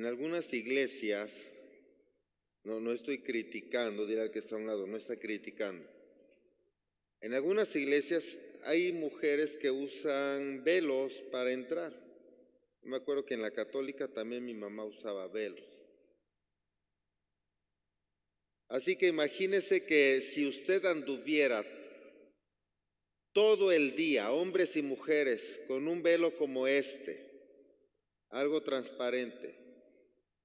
En algunas iglesias, no, no estoy criticando, dirá que está a un lado, no está criticando. En algunas iglesias hay mujeres que usan velos para entrar. Me acuerdo que en la católica también mi mamá usaba velos. Así que imagínese que si usted anduviera todo el día, hombres y mujeres, con un velo como este, algo transparente,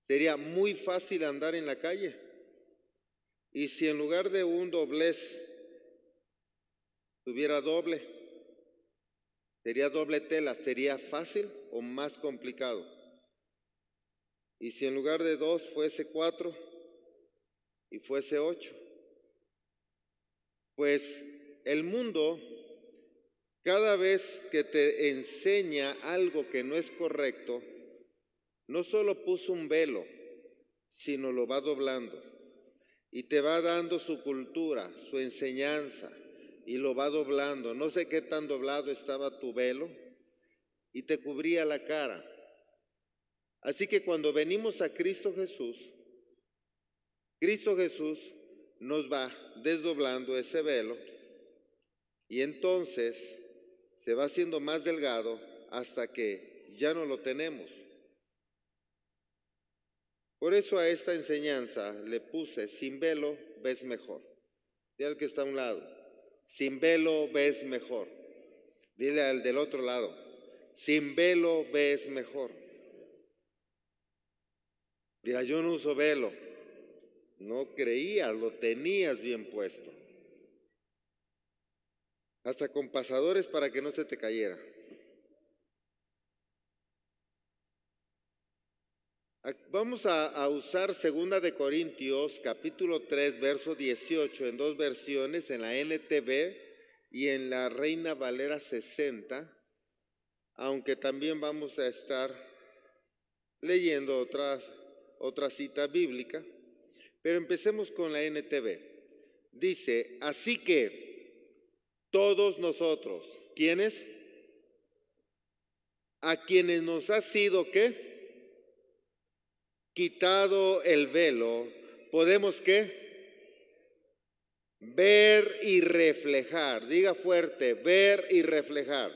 sería muy fácil andar en la calle. Y si en lugar de un doblez tuviera doble, sería doble tela, ¿sería fácil o más complicado? Y si en lugar de dos fuese cuatro, y fuese ocho. Pues el mundo, cada vez que te enseña algo que no es correcto, no solo puso un velo, sino lo va doblando y te va dando su cultura, su enseñanza y lo va doblando. No sé qué tan doblado estaba tu velo y te cubría la cara. Así que cuando venimos a Cristo Jesús, Cristo Jesús nos va desdoblando ese velo y entonces se va haciendo más delgado hasta que ya no lo tenemos. Por eso a esta enseñanza le puse, sin velo ves mejor. Dile al que está a un lado, sin velo ves mejor. Dile al del otro lado, sin velo ves mejor. Dirá, yo no uso velo. No creías, lo tenías bien puesto. Hasta con pasadores para que no se te cayera. Vamos a, usar Segunda de Corintios, capítulo 3, verso 18, en dos versiones, en la NTV y en la Reina Valera 60, aunque también vamos a estar leyendo otras, otra cita bíblica. Pero empecemos con la NTV. Dice, así que todos nosotros, ¿quiénes? A quienes nos ha sido qué? Quitado el velo, podemos qué? Ver y reflejar. Diga fuerte, ver y reflejar.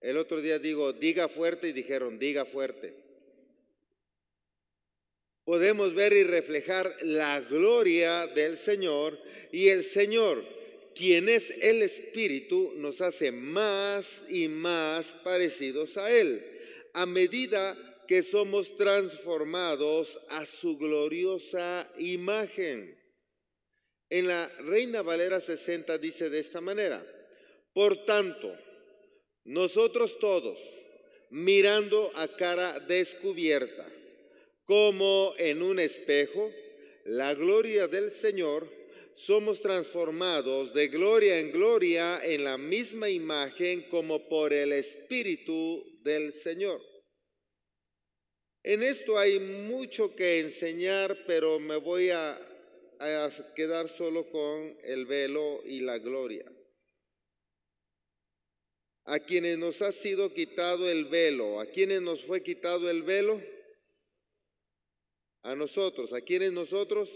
El otro día digo, diga fuerte y dijeron, diga fuerte podemos ver y reflejar la gloria del Señor y el Señor, quien es el Espíritu, nos hace más y más parecidos a Él, a medida que somos transformados a su gloriosa imagen. En la Reina Valera 60 dice de esta manera, por tanto, nosotros todos, mirando a cara descubierta, como en un espejo, la gloria del Señor, somos transformados de gloria en gloria en la misma imagen como por el Espíritu del Señor. En esto hay mucho que enseñar, pero me voy a, quedar solo con el velo y la gloria. A quienes nos ha sido quitado el velo, a quienes nos fue quitado el velo, a nosotros. ¿A quiénes nosotros?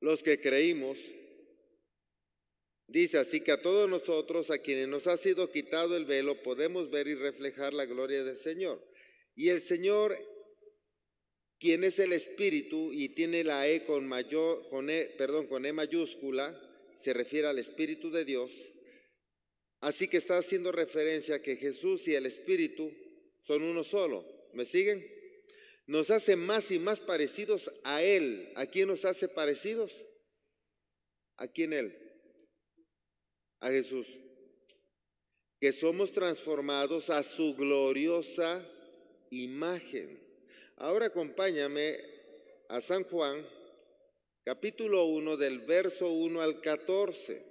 Los que creímos. Dice así que a todos nosotros, a quienes nos ha sido quitado el velo, podemos ver y reflejar la gloria del Señor. Y el Señor, quien es el Espíritu y tiene la E con mayor, con E, perdón, con E mayúscula, se refiere al Espíritu de Dios. Así que está haciendo referencia a que Jesús y el Espíritu son uno solo. ¿Me siguen? nos hace más y más parecidos a Él. ¿A quién nos hace parecidos? ¿A quién Él? A Jesús. Que somos transformados a su gloriosa imagen. Ahora acompáñame a San Juan, capítulo 1, del verso 1 al 14.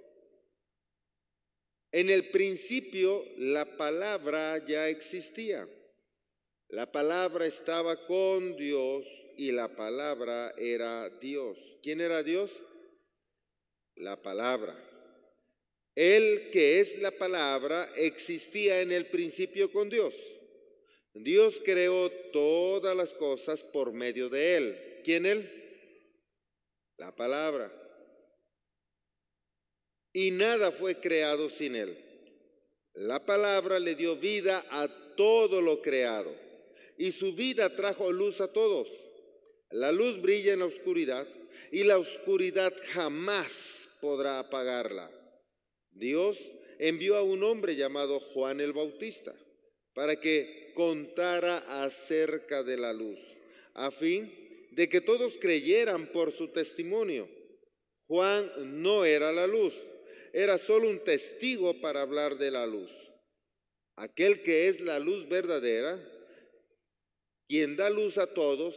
En el principio la palabra ya existía la palabra estaba con Dios y la palabra era Dios. ¿Quién era Dios? La palabra. Él que es la palabra existía en el principio con Dios. Dios creó todas las cosas por medio de Él. ¿Quién Él? La palabra. Y nada fue creado sin Él. La palabra le dio vida a todo lo creado. Y su vida trajo luz a todos. La luz brilla en la oscuridad y la oscuridad jamás podrá apagarla. Dios envió a un hombre llamado Juan el Bautista para que contara acerca de la luz, a fin de que todos creyeran por su testimonio. Juan no era la luz, era solo un testigo para hablar de la luz. Aquel que es la luz verdadera, quien da luz a todos,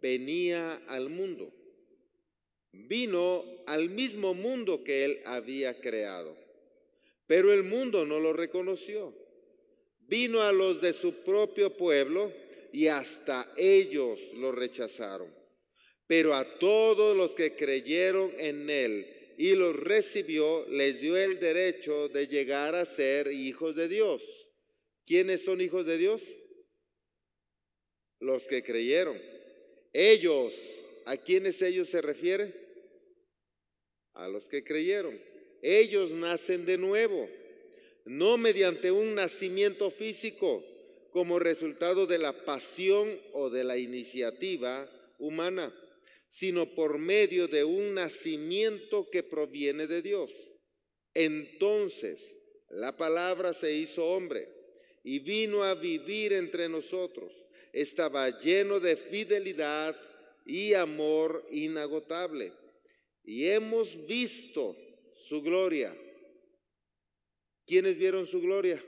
venía al mundo. Vino al mismo mundo que él había creado, pero el mundo no lo reconoció. Vino a los de su propio pueblo y hasta ellos lo rechazaron. Pero a todos los que creyeron en él y los recibió, les dio el derecho de llegar a ser hijos de Dios. ¿Quiénes son hijos de Dios? Los que creyeron. Ellos, ¿a quiénes ellos se refiere? A los que creyeron. Ellos nacen de nuevo no mediante un nacimiento físico como resultado de la pasión o de la iniciativa humana, sino por medio de un nacimiento que proviene de Dios. Entonces la palabra se hizo hombre y vino a vivir entre nosotros. Estaba lleno de fidelidad y amor inagotable. Y hemos visto su gloria ¿Quiénes vieron su gloria?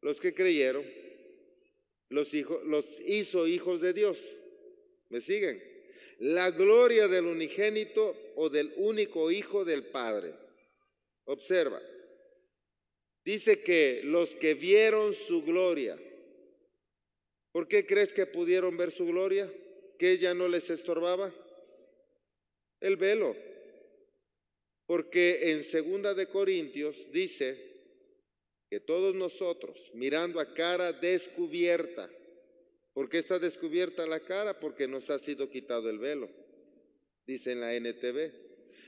Los que creyeron. Los, los hizo hijos de Dios. ¿Me siguen? La gloria del unigénito o del único hijo del Padre. Observa. Dice que los que vieron su gloria. ¿Por qué crees que pudieron ver su gloria? ¿Que ya no les estorbaba? El velo. Porque en segunda de Corintios dice que todos nosotros, mirando a cara descubierta, ¿por qué está descubierta la cara? Porque nos ha sido quitado el velo, dice en la NTV.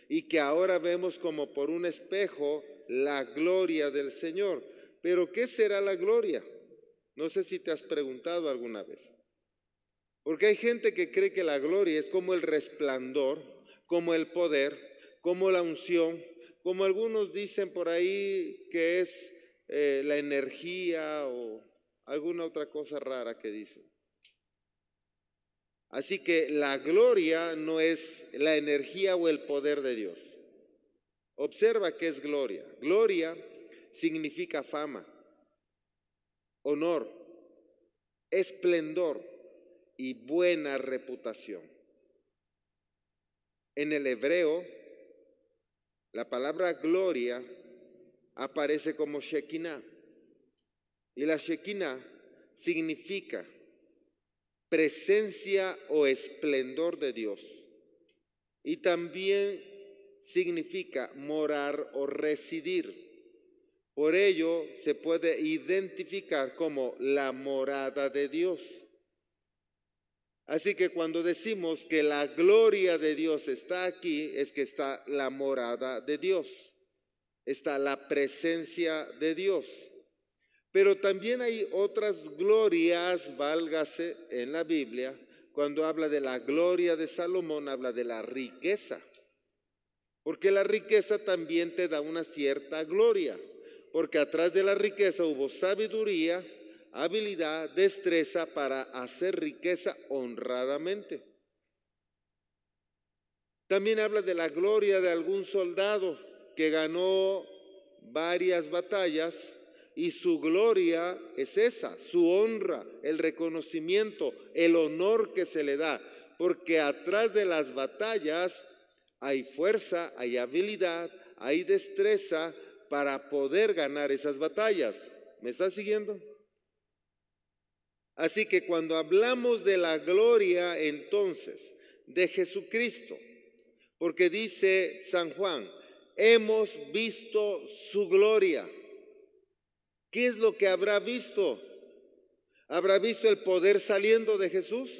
Y que ahora vemos como por un espejo la gloria del Señor. Pero ¿qué será la gloria? No sé si te has preguntado alguna vez. Porque hay gente que cree que la gloria es como el resplandor, como el poder, como la unción, como algunos dicen por ahí que es eh, la energía o alguna otra cosa rara que dicen. Así que la gloria no es la energía o el poder de Dios. Observa qué es gloria. Gloria significa fama, honor, esplendor y buena reputación. En el hebreo, la palabra gloria aparece como Shekinah. Y la Shekinah significa presencia o esplendor de Dios. Y también significa morar o residir. Por ello se puede identificar como la morada de Dios. Así que cuando decimos que la gloria de Dios está aquí, es que está la morada de Dios, está la presencia de Dios. Pero también hay otras glorias, válgase en la Biblia, cuando habla de la gloria de Salomón, habla de la riqueza. Porque la riqueza también te da una cierta gloria, porque atrás de la riqueza hubo sabiduría, habilidad, destreza para hacer riqueza honradamente. También habla de la gloria de algún soldado que ganó varias batallas y su gloria es esa, su honra, el reconocimiento, el honor que se le da, porque atrás de las batallas hay fuerza, hay habilidad, hay destreza para poder ganar esas batallas. ¿Me estás siguiendo? Así que cuando hablamos de la gloria entonces de Jesucristo, porque dice San Juan, hemos visto su gloria. ¿Qué es lo que habrá visto? ¿Habrá visto el poder saliendo de Jesús?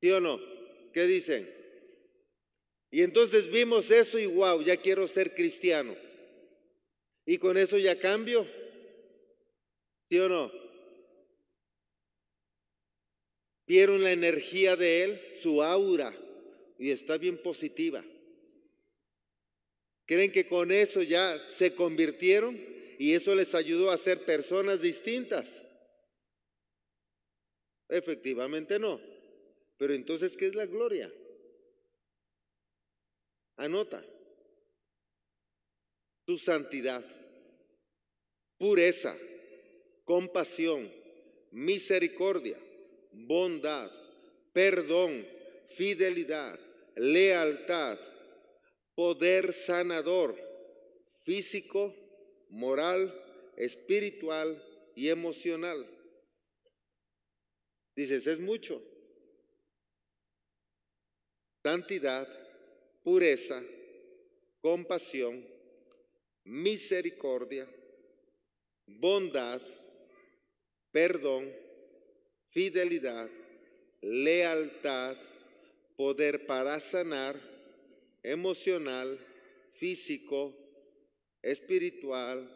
¿Sí o no? ¿Qué dicen? Y entonces vimos eso y wow, ya quiero ser cristiano. Y con eso ya cambio. ¿Sí o no? Vieron la energía de él, su aura, y está bien positiva. ¿Creen que con eso ya se convirtieron y eso les ayudó a ser personas distintas? Efectivamente no. Pero entonces, ¿qué es la gloria? Anota. Tu santidad, pureza, compasión, misericordia, bondad, perdón, fidelidad, lealtad, poder sanador, físico, moral, espiritual y emocional. Dices, es mucho. Santidad, pureza, compasión, misericordia, bondad, perdón, fidelidad, lealtad, poder para sanar, emocional, físico, espiritual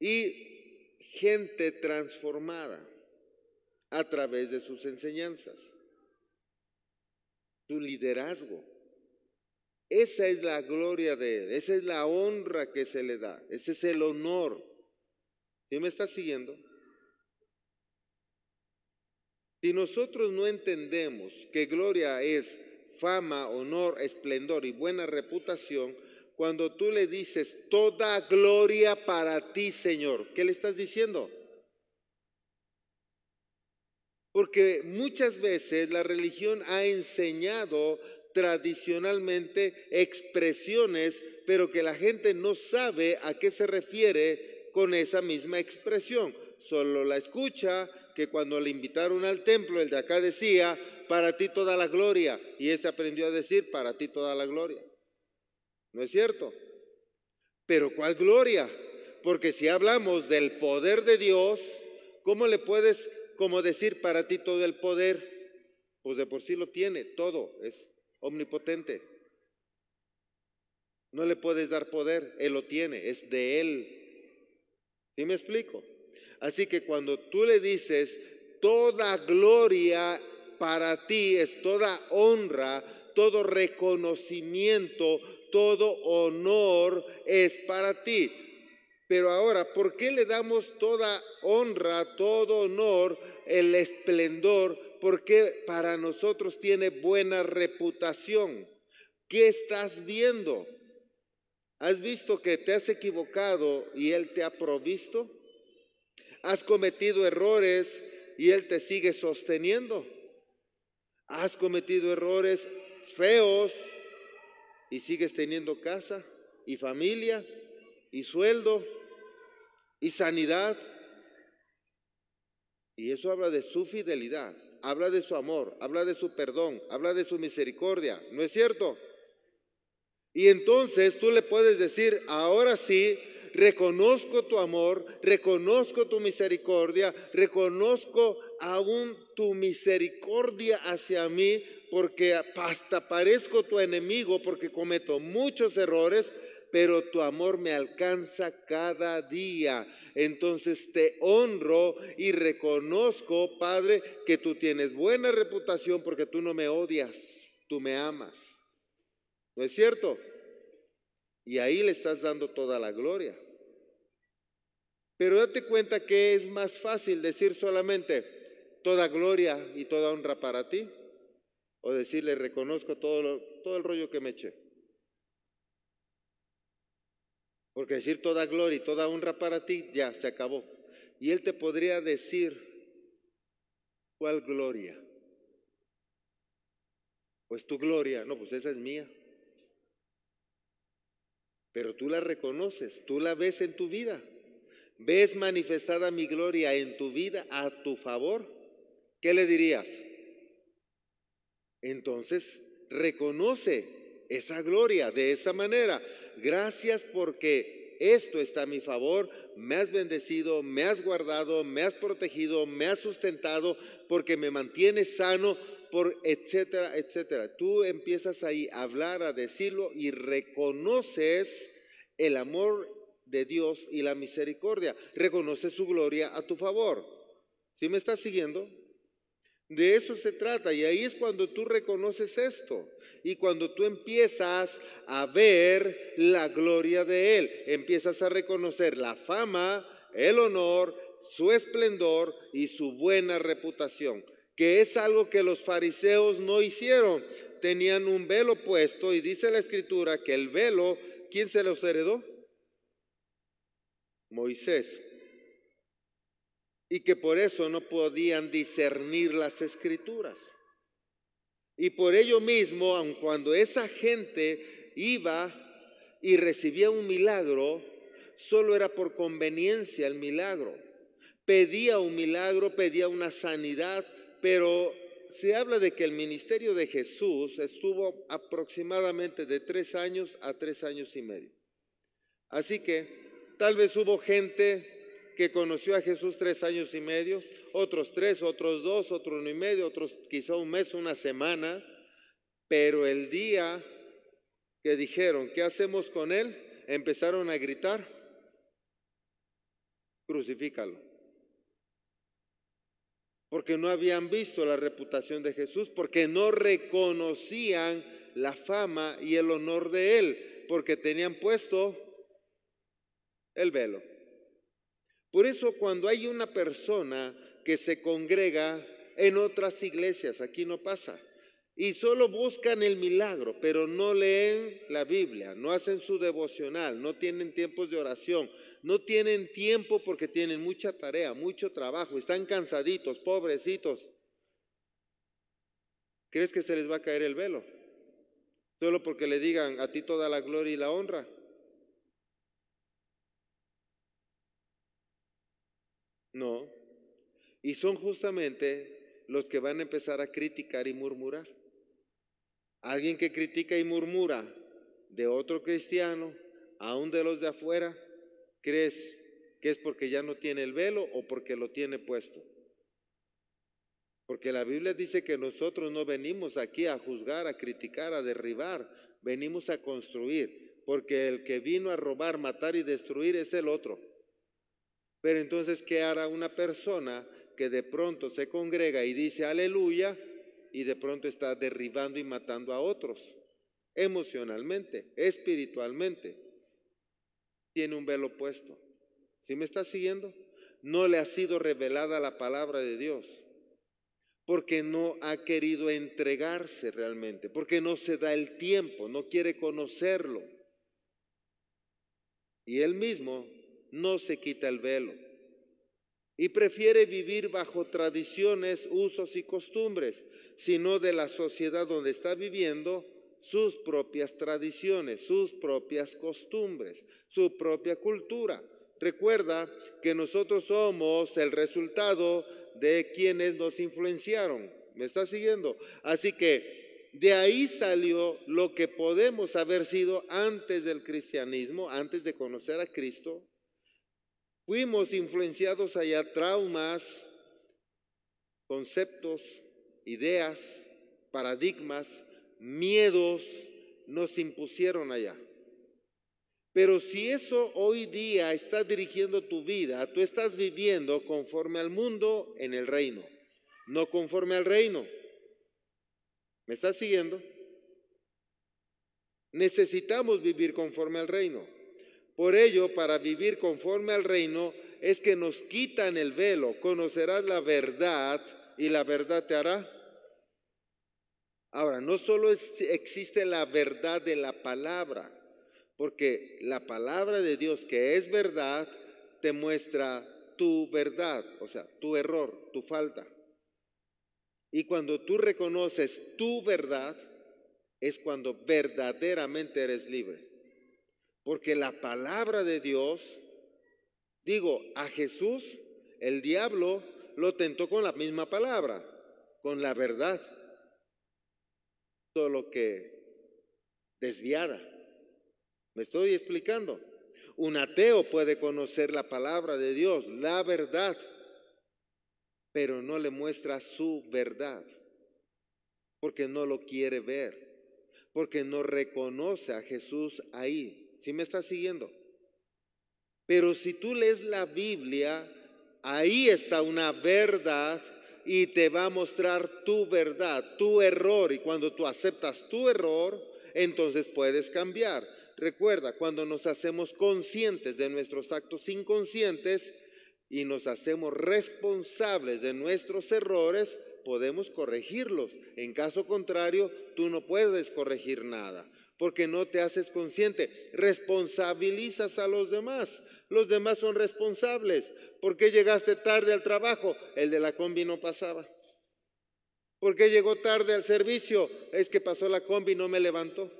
y gente transformada a través de sus enseñanzas. Tu liderazgo. Esa es la gloria de Él, esa es la honra que se le da, ese es el honor. ¿Sí me está siguiendo? Si nosotros no entendemos que gloria es fama, honor, esplendor y buena reputación, cuando tú le dices toda gloria para ti, Señor, ¿qué le estás diciendo? Porque muchas veces la religión ha enseñado tradicionalmente expresiones, pero que la gente no sabe a qué se refiere con esa misma expresión. Solo la escucha, que cuando le invitaron al templo, el de acá decía, para ti toda la gloria. Y este aprendió a decir, para ti toda la gloria. ¿No es cierto? Pero ¿cuál gloria? Porque si hablamos del poder de Dios, ¿cómo le puedes como decir para ti todo el poder? Pues de por sí lo tiene, todo, es omnipotente. No le puedes dar poder, Él lo tiene, es de Él. ¿Sí me explico? Así que cuando tú le dices, toda gloria para ti es toda honra, todo reconocimiento, todo honor es para ti. Pero ahora, ¿por qué le damos toda honra, todo honor, el esplendor? Porque para nosotros tiene buena reputación. ¿Qué estás viendo? ¿Has visto que te has equivocado y Él te ha provisto? Has cometido errores y Él te sigue sosteniendo. Has cometido errores feos y sigues teniendo casa y familia y sueldo y sanidad. Y eso habla de su fidelidad, habla de su amor, habla de su perdón, habla de su misericordia. ¿No es cierto? Y entonces tú le puedes decir, ahora sí, reconozco tu amor, reconozco tu misericordia, reconozco aún tu misericordia hacia mí, porque hasta parezco tu enemigo, porque cometo muchos errores, pero tu amor me alcanza cada día. Entonces te honro y reconozco, Padre, que tú tienes buena reputación porque tú no me odias, tú me amas. ¿No es cierto? Y ahí le estás dando toda la gloria. Pero date cuenta que es más fácil decir solamente toda gloria y toda honra para ti o decirle reconozco todo, todo el rollo que me eché. Porque decir toda gloria y toda honra para ti ya se acabó. Y él te podría decir, ¿cuál gloria? Pues tu gloria, no, pues esa es mía pero tú la reconoces, tú la ves en tu vida. ¿Ves manifestada mi gloria en tu vida a tu favor? ¿Qué le dirías? Entonces, reconoce esa gloria de esa manera. Gracias porque esto está a mi favor, me has bendecido, me has guardado, me has protegido, me has sustentado, porque me mantienes sano, por etcétera, etcétera. Tú empiezas ahí a hablar, a decirlo y reconoces el amor de Dios y la misericordia. Reconoces su gloria a tu favor. ¿Sí me estás siguiendo? De eso se trata y ahí es cuando tú reconoces esto y cuando tú empiezas a ver la gloria de Él, empiezas a reconocer la fama, el honor, su esplendor y su buena reputación, que es algo que los fariseos no hicieron. Tenían un velo puesto y dice la escritura que el velo, ¿quién se los heredó? Moisés y que por eso no podían discernir las escrituras. Y por ello mismo, aun cuando esa gente iba y recibía un milagro, solo era por conveniencia el milagro. Pedía un milagro, pedía una sanidad, pero se habla de que el ministerio de Jesús estuvo aproximadamente de tres años a tres años y medio. Así que tal vez hubo gente que conoció a Jesús tres años y medio, otros tres, otros dos, otro uno y medio, otros quizá un mes, una semana, pero el día que dijeron, ¿qué hacemos con él? Empezaron a gritar, crucifícalo. Porque no habían visto la reputación de Jesús, porque no reconocían la fama y el honor de él, porque tenían puesto el velo. Por eso cuando hay una persona que se congrega en otras iglesias, aquí no pasa, y solo buscan el milagro, pero no leen la Biblia, no hacen su devocional, no tienen tiempos de oración, no tienen tiempo porque tienen mucha tarea, mucho trabajo, están cansaditos, pobrecitos. ¿Crees que se les va a caer el velo? Solo porque le digan a ti toda la gloria y la honra. No. Y son justamente los que van a empezar a criticar y murmurar. Alguien que critica y murmura de otro cristiano, aún de los de afuera, ¿crees que es porque ya no tiene el velo o porque lo tiene puesto? Porque la Biblia dice que nosotros no venimos aquí a juzgar, a criticar, a derribar, venimos a construir, porque el que vino a robar, matar y destruir es el otro. Pero entonces, ¿qué hará una persona que de pronto se congrega y dice aleluya y de pronto está derribando y matando a otros? Emocionalmente, espiritualmente. Tiene un velo puesto. ¿Sí me está siguiendo? No le ha sido revelada la palabra de Dios porque no ha querido entregarse realmente, porque no se da el tiempo, no quiere conocerlo. Y él mismo no se quita el velo y prefiere vivir bajo tradiciones, usos y costumbres, sino de la sociedad donde está viviendo sus propias tradiciones, sus propias costumbres, su propia cultura. Recuerda que nosotros somos el resultado de quienes nos influenciaron. ¿Me está siguiendo? Así que de ahí salió lo que podemos haber sido antes del cristianismo, antes de conocer a Cristo, Fuimos influenciados allá traumas, conceptos, ideas, paradigmas, miedos, nos impusieron allá. Pero si eso hoy día está dirigiendo tu vida, tú estás viviendo conforme al mundo en el reino, no conforme al reino. ¿Me estás siguiendo? Necesitamos vivir conforme al reino. Por ello, para vivir conforme al reino, es que nos quitan el velo, conocerás la verdad y la verdad te hará. Ahora, no solo existe la verdad de la palabra, porque la palabra de Dios que es verdad te muestra tu verdad, o sea, tu error, tu falta. Y cuando tú reconoces tu verdad, es cuando verdaderamente eres libre. Porque la palabra de Dios, digo, a Jesús el diablo lo tentó con la misma palabra, con la verdad, solo que desviada. ¿Me estoy explicando? Un ateo puede conocer la palabra de Dios, la verdad, pero no le muestra su verdad, porque no lo quiere ver, porque no reconoce a Jesús ahí. ¿Sí me está siguiendo? Pero si tú lees la Biblia, ahí está una verdad y te va a mostrar tu verdad, tu error. Y cuando tú aceptas tu error, entonces puedes cambiar. Recuerda, cuando nos hacemos conscientes de nuestros actos inconscientes y nos hacemos responsables de nuestros errores, podemos corregirlos. En caso contrario, tú no puedes corregir nada porque no te haces consciente. Responsabilizas a los demás. Los demás son responsables. ¿Por qué llegaste tarde al trabajo? El de la combi no pasaba. ¿Por qué llegó tarde al servicio? Es que pasó la combi y no me levantó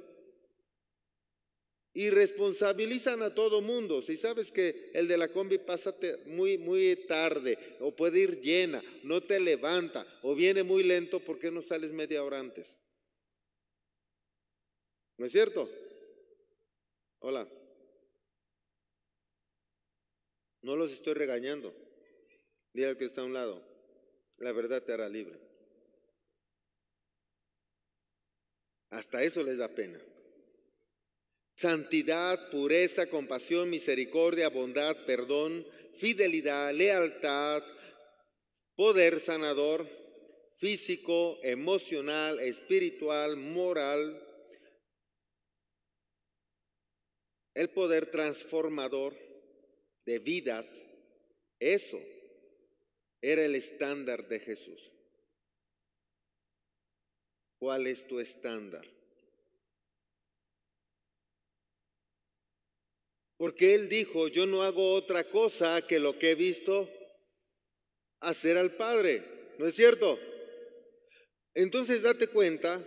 y responsabilizan a todo mundo. Si sabes que el de la combi pasa muy, muy tarde o puede ir llena, no te levanta o viene muy lento, ¿por qué no sales media hora antes? ¿No es cierto? Hola. No los estoy regañando. Dile al que está a un lado, la verdad te hará libre. Hasta eso les da pena. Santidad, pureza, compasión, misericordia, bondad, perdón, fidelidad, lealtad, poder sanador, físico, emocional, espiritual, moral, el poder transformador de vidas, eso era el estándar de Jesús. ¿Cuál es tu estándar? Porque Él dijo, yo no hago otra cosa que lo que he visto hacer al Padre. ¿No es cierto? Entonces date cuenta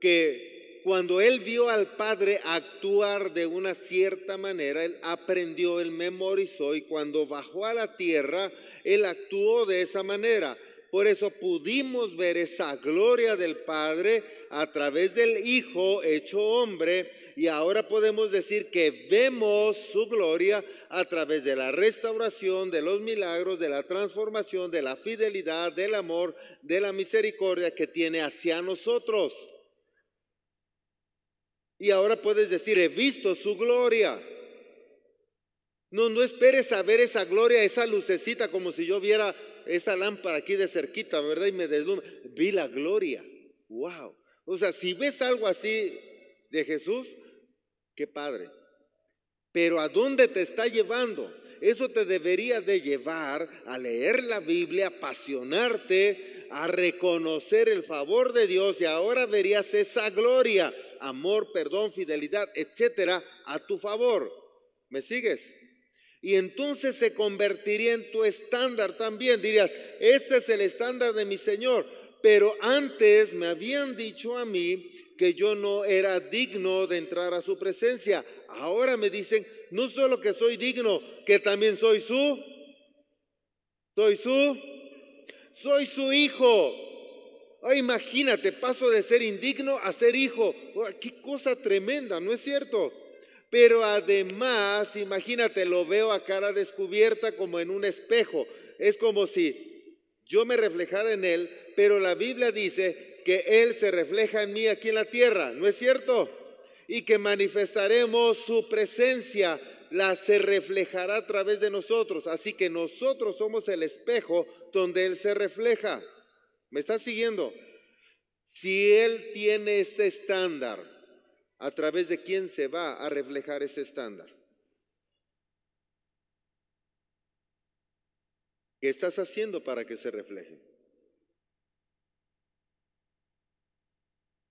que cuando Él vio al Padre actuar de una cierta manera, Él aprendió, Él memorizó y cuando bajó a la tierra, Él actuó de esa manera. Por eso pudimos ver esa gloria del Padre a través del Hijo hecho hombre y ahora podemos decir que vemos su gloria a través de la restauración, de los milagros, de la transformación, de la fidelidad, del amor, de la misericordia que tiene hacia nosotros. Y ahora puedes decir, he visto su gloria. No, no esperes a ver esa gloria, esa lucecita, como si yo viera esa lámpara aquí de cerquita, ¿verdad? Y me deslumbra. Vi la gloria. Wow. O sea, si ves algo así de Jesús, qué padre. Pero ¿a dónde te está llevando? Eso te debería de llevar a leer la Biblia, apasionarte, a reconocer el favor de Dios y ahora verías esa gloria, amor, perdón, fidelidad, etcétera, a tu favor. ¿Me sigues? Y entonces se convertiría en tu estándar también. Dirías, este es el estándar de mi Señor. Pero antes me habían dicho a mí que yo no era digno de entrar a su presencia. Ahora me dicen, no solo que soy digno, que también soy su, soy su, soy su hijo. Imagínate, paso de ser indigno a ser hijo. qué cosa tremenda, ¿no es cierto? Pero además, imagínate, lo veo a cara descubierta como en un espejo. Es como si yo me reflejara en él, pero la Biblia dice que Él se refleja en mí aquí en la tierra, ¿no es cierto? Y que manifestaremos su presencia, la se reflejará a través de nosotros. Así que nosotros somos el espejo donde Él se refleja. ¿Me estás siguiendo? Si Él tiene este estándar, ¿a través de quién se va a reflejar ese estándar? ¿Qué estás haciendo para que se refleje?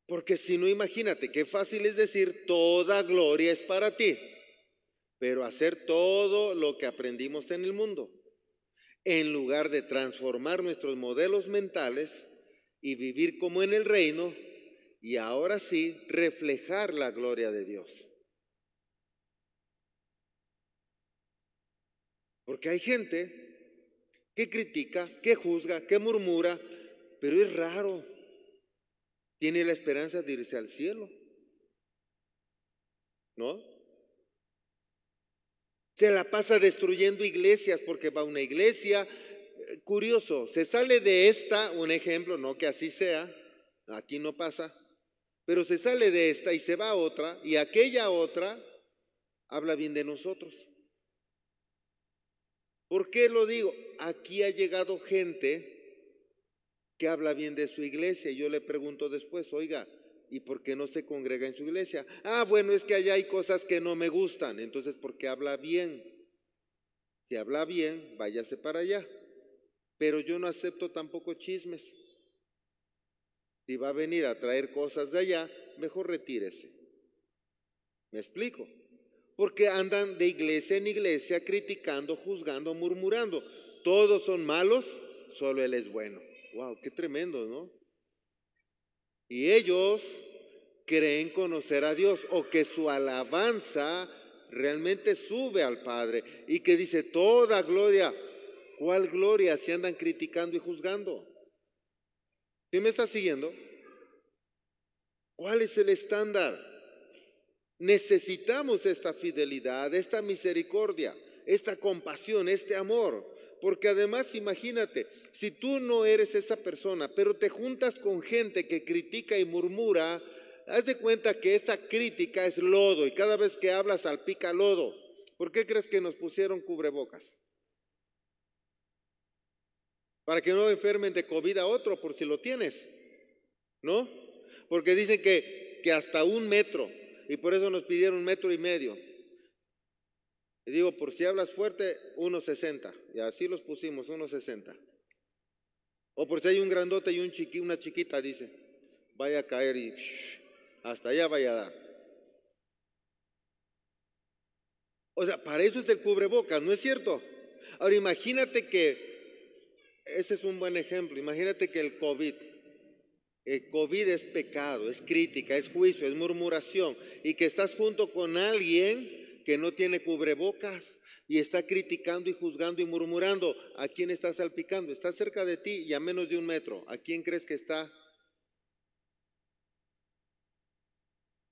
Porque si no, imagínate, qué fácil es decir, toda gloria es para ti, pero hacer todo lo que aprendimos en el mundo, en lugar de transformar nuestros modelos mentales y vivir como en el reino, y ahora sí reflejar la gloria de Dios. Porque hay gente que critica, que juzga, que murmura, pero es raro tiene la esperanza de irse al cielo. ¿No? Se la pasa destruyendo iglesias porque va a una iglesia. Eh, curioso, se sale de esta, un ejemplo, no que así sea, aquí no pasa, pero se sale de esta y se va a otra y aquella otra habla bien de nosotros. ¿Por qué lo digo? Aquí ha llegado gente que habla bien de su iglesia y yo le pregunto después, oiga, ¿y por qué no se congrega en su iglesia? Ah, bueno, es que allá hay cosas que no me gustan, entonces ¿por qué habla bien? Si habla bien, váyase para allá. Pero yo no acepto tampoco chismes. Si va a venir a traer cosas de allá, mejor retírese. ¿Me explico? Porque andan de iglesia en iglesia criticando, juzgando, murmurando. Todos son malos, solo Él es bueno. ¡Wow! ¡Qué tremendo, ¿no? Y ellos creen conocer a Dios o que su alabanza realmente sube al Padre y que dice toda gloria. ¿Cuál gloria si andan criticando y juzgando? ¿Sí me está siguiendo? ¿Cuál es el estándar? Necesitamos esta fidelidad, esta misericordia, esta compasión, este amor. Porque además, imagínate, si tú no eres esa persona, pero te juntas con gente que critica y murmura, haz de cuenta que esa crítica es lodo y cada vez que hablas salpica lodo. ¿Por qué crees que nos pusieron cubrebocas? para que no enfermen de COVID a otro por si lo tienes, ¿no? Porque dicen que, que hasta un metro, y por eso nos pidieron un metro y medio. Y digo, por si hablas fuerte, 1,60, y así los pusimos, 1,60. O por si hay un grandote y un chiqui, una chiquita, dice, vaya a caer y hasta allá vaya a dar. O sea, para eso es el cubrebocas, ¿no es cierto? Ahora imagínate que ese es un buen ejemplo. Imagínate que el COVID, el COVID es pecado, es crítica, es juicio, es murmuración, y que estás junto con alguien que no tiene cubrebocas y está criticando y juzgando y murmurando. ¿A quién está salpicando? Está cerca de ti y a menos de un metro. ¿A quién crees que está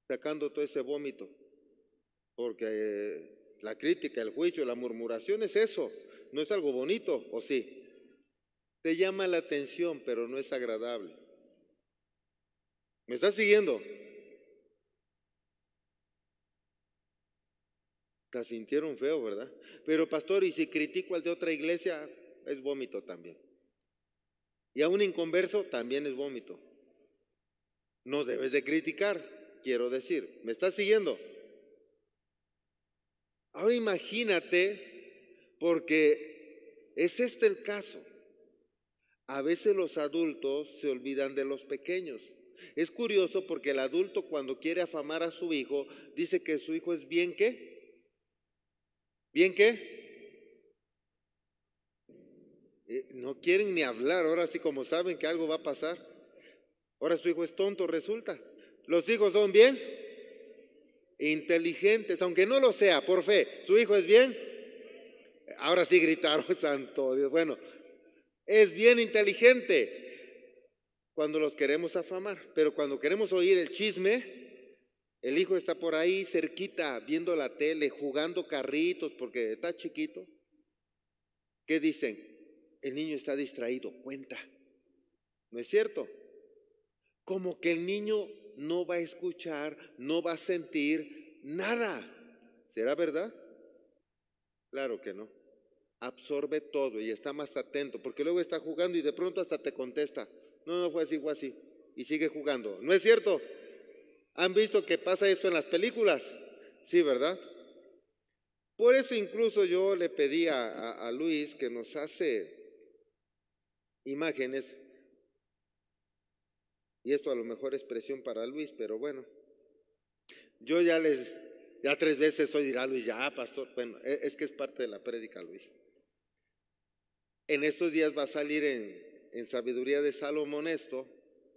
sacando todo ese vómito? Porque la crítica, el juicio, la murmuración es eso. No es algo bonito, ¿o sí? Te llama la atención, pero no es agradable. ¿Me estás siguiendo? Te sintieron feo, ¿verdad? Pero pastor, y si critico al de otra iglesia, es vómito también. Y a un inconverso también es vómito. No debes de criticar, quiero decir. ¿Me estás siguiendo? Ahora imagínate, porque es este el caso. A veces los adultos se olvidan de los pequeños. Es curioso porque el adulto cuando quiere afamar a su hijo dice que su hijo es bien qué. ¿Bien qué? Eh, no quieren ni hablar, ahora sí como saben que algo va a pasar. Ahora su hijo es tonto, resulta. Los hijos son bien inteligentes, aunque no lo sea, por fe. ¿Su hijo es bien? Ahora sí gritaron, santo Dios. Bueno, es bien inteligente cuando los queremos afamar, pero cuando queremos oír el chisme, el hijo está por ahí cerquita viendo la tele, jugando carritos porque está chiquito. ¿Qué dicen? El niño está distraído, cuenta. ¿No es cierto? Como que el niño no va a escuchar, no va a sentir nada. ¿Será verdad? Claro que no absorbe todo y está más atento, porque luego está jugando y de pronto hasta te contesta, no, no fue así, fue así, y sigue jugando. ¿No es cierto? ¿Han visto que pasa eso en las películas? Sí, ¿verdad? Por eso incluso yo le pedí a, Luis que nos hace imágenes, y esto a lo mejor es presión para Luis, pero bueno, yo ya les, ya tres veces hoy dirá Luis, ya, pastor, bueno, e, es que es parte de la prédica, Luis. En estos días va a salir en, Sabiduría de Salomón esto,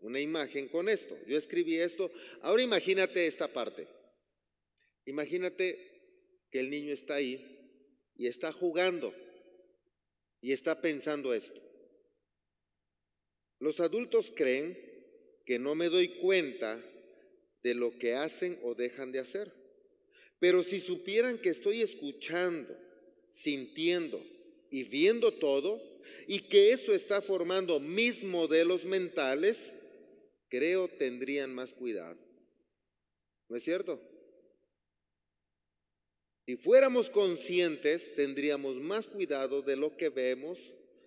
una imagen con esto. Yo escribí esto. Ahora imagínate esta parte. Imagínate que el niño está ahí y está jugando y está pensando esto. Los adultos creen que no me doy cuenta de lo que hacen o dejan de hacer. Pero si supieran que estoy escuchando, sintiendo y viendo todo, y que eso está formando mis modelos mentales, creo tendrían más cuidado. ¿No es cierto? Si fuéramos conscientes, tendríamos más cuidado de lo que vemos,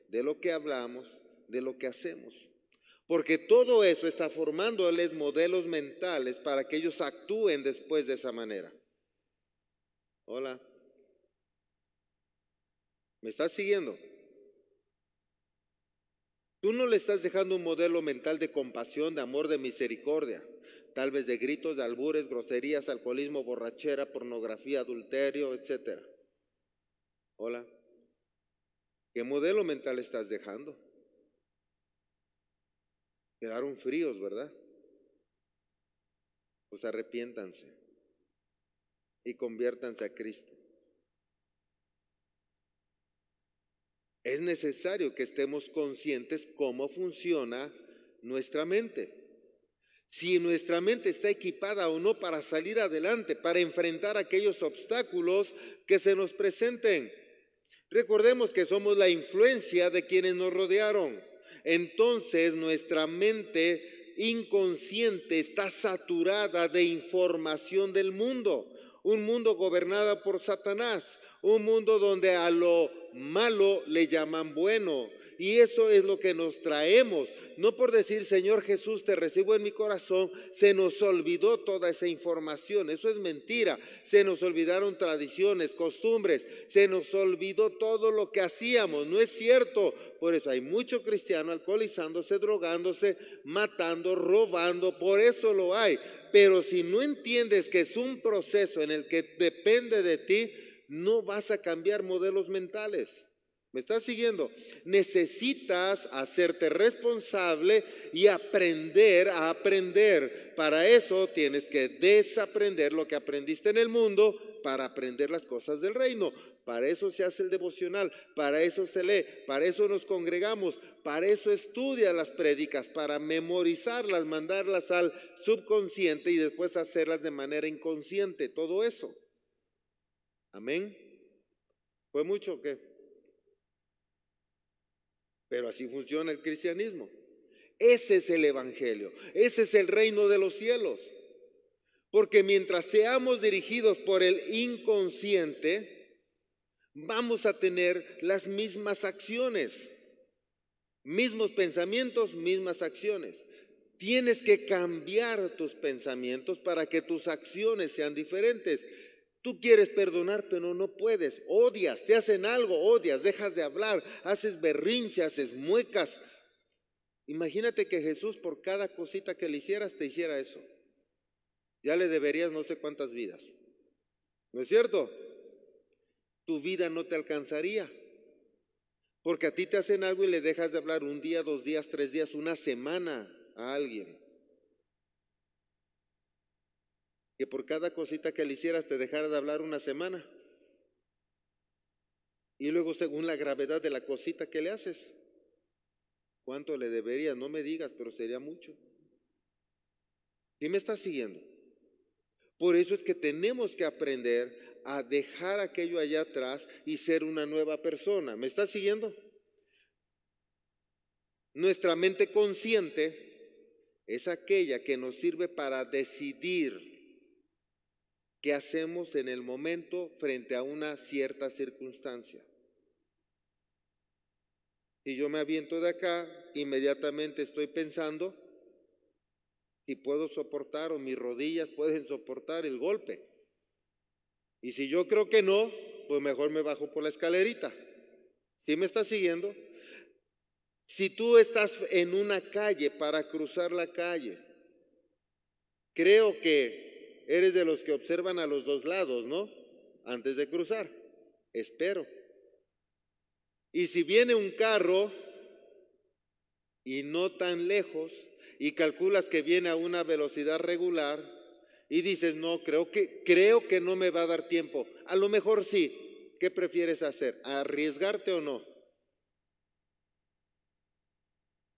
de lo que hablamos, de lo que hacemos. Porque todo eso está formándoles modelos mentales para que ellos actúen después de esa manera. Hola. ¿Me estás siguiendo? Tú no le estás dejando un modelo mental de compasión, de amor, de misericordia, tal vez de gritos, de albures, groserías, alcoholismo, borrachera, pornografía, adulterio, etc. Hola. ¿Qué modelo mental estás dejando? Quedaron fríos, ¿verdad? Pues arrepiéntanse y conviértanse a Cristo. Es necesario que estemos conscientes cómo funciona nuestra mente. Si nuestra mente está equipada o no para salir adelante, para enfrentar aquellos obstáculos que se nos presenten. Recordemos que somos la influencia de quienes nos rodearon. Entonces nuestra mente inconsciente está saturada de información del mundo un mundo gobernado por Satanás, un mundo donde a lo malo le llaman bueno. Y eso es lo que nos traemos. No por decir, Señor Jesús, te recibo en mi corazón, se nos olvidó toda esa información. Eso es mentira. Se nos olvidaron tradiciones, costumbres, se nos olvidó todo lo que hacíamos. No es cierto. Por eso hay mucho cristiano alcoholizándose, drogándose, matando, robando. Por eso lo hay. Pero si no entiendes que es un proceso en el que depende de ti, no vas a cambiar modelos mentales. ¿Me estás siguiendo? Necesitas hacerte responsable y aprender a aprender. Para eso tienes que desaprender lo que aprendiste en el mundo para aprender las cosas del reino. Para eso se hace el devocional, para eso se lee, para eso nos congregamos, para eso estudia las prédicas, para memorizarlas, mandarlas al subconsciente y después hacerlas de manera inconsciente, todo eso. Amén. ¿Fue mucho o qué? Pero así funciona el cristianismo. Ese es el Evangelio, ese es el reino de los cielos. Porque mientras seamos dirigidos por el inconsciente, vamos a tener las mismas acciones, mismos pensamientos, mismas acciones. Tienes que cambiar tus pensamientos para que tus acciones sean diferentes. Tú quieres perdonar, pero no puedes. Odias, te hacen algo, odias, dejas de hablar, haces berrinche, haces muecas. Imagínate que Jesús por cada cosita que le hicieras te hiciera eso. Ya le deberías no sé cuántas vidas. ¿No es cierto? Tu vida no te alcanzaría. Porque a ti te hacen algo y le dejas de hablar un día, dos días, tres días, una semana a alguien. Que por cada cosita que le hicieras te dejara de hablar una semana. Y luego según la gravedad de la cosita que le haces, ¿cuánto le deberías? No me digas, pero sería mucho. ¿Y me estás siguiendo? Por eso es que tenemos que aprender a dejar aquello allá atrás y ser una nueva persona. ¿Me estás siguiendo? Nuestra mente consciente es aquella que nos sirve para decidir ¿Qué hacemos en el momento frente a una cierta circunstancia. Si yo me aviento de acá, inmediatamente estoy pensando si puedo soportar o mis rodillas pueden soportar el golpe. Y si yo creo que no, pues mejor me bajo por la escalerita. ¿Sí me estás siguiendo? Si tú estás en una calle para cruzar la calle, creo que eres de los que observan a los dos lados, ¿no? Antes de cruzar. Espero. Y si viene un carro y no tan lejos y calculas que viene a una velocidad regular y dices, "No, creo que creo que no me va a dar tiempo." A lo mejor sí. ¿Qué prefieres hacer? ¿Arriesgarte o no?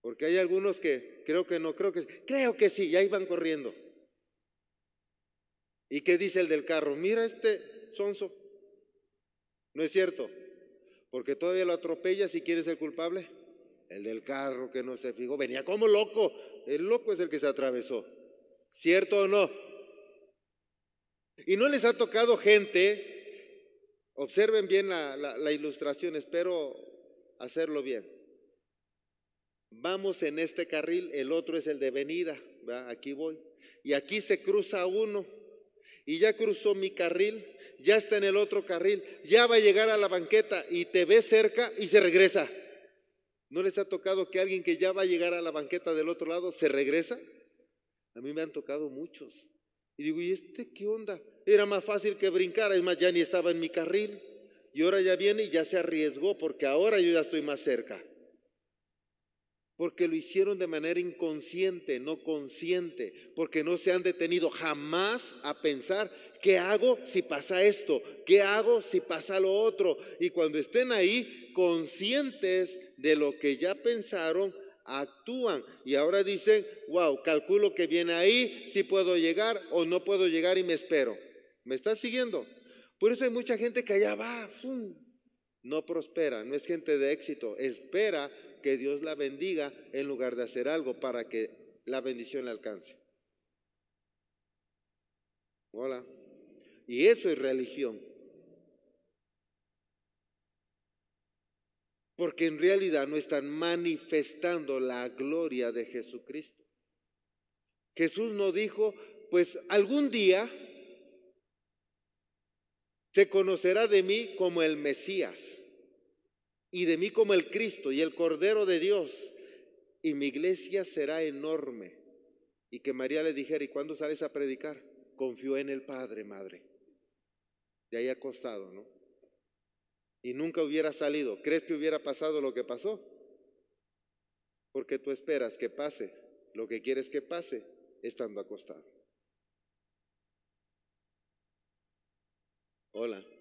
Porque hay algunos que creo que no, creo que creo que sí, ya iban corriendo. ¿Y qué dice el del carro? Mira este sonso. ¿No es cierto? Porque todavía lo atropella si quiere ser culpable. El del carro que no se fijó, venía como loco. El loco es el que se atravesó. ¿Cierto o no? Y no les ha tocado gente, observen bien la, ilustración, espero hacerlo bien. Vamos en este carril, el otro es el de venida, aquí voy. Y aquí se cruza uno y ya cruzó mi carril, ya está en el otro carril, ya va a llegar a la banqueta y te ve cerca y se regresa. ¿No les ha tocado que alguien que ya va a llegar a la banqueta del otro lado se regresa? A mí me han tocado muchos. Y digo, ¿y este qué onda? Era más fácil que brincar, es más, ya ni estaba en mi carril. Y ahora ya viene y ya se arriesgó porque ahora yo ya estoy más cerca. Porque lo hicieron de manera inconsciente, no consciente, porque no se han detenido jamás a pensar, ¿qué hago si pasa esto? ¿Qué hago si pasa lo otro? Y cuando estén ahí conscientes de lo que ya pensaron, actúan y ahora dicen, wow, calculo que viene ahí, si puedo llegar o no puedo llegar y me espero. ¿Me estás siguiendo? Por eso hay mucha gente que allá va, no prospera, no es gente de éxito, espera que Dios la bendiga en lugar de hacer algo para que la bendición le alcance. Hola. Y eso es religión. porque en realidad no están manifestando la gloria de Jesucristo. Jesús no dijo, pues algún día se conocerá de mí como el Mesías y de mí como el Cristo y el Cordero de Dios y mi iglesia será enorme. Y que María le dijera, ¿y cuándo sales a predicar? Confió en el Padre, Madre. De ahí acostado, ¿no? y nunca hubiera salido, ¿crees que hubiera pasado lo que pasó? Porque tú esperas que pase lo que quieres que pase estando acostado. Hola.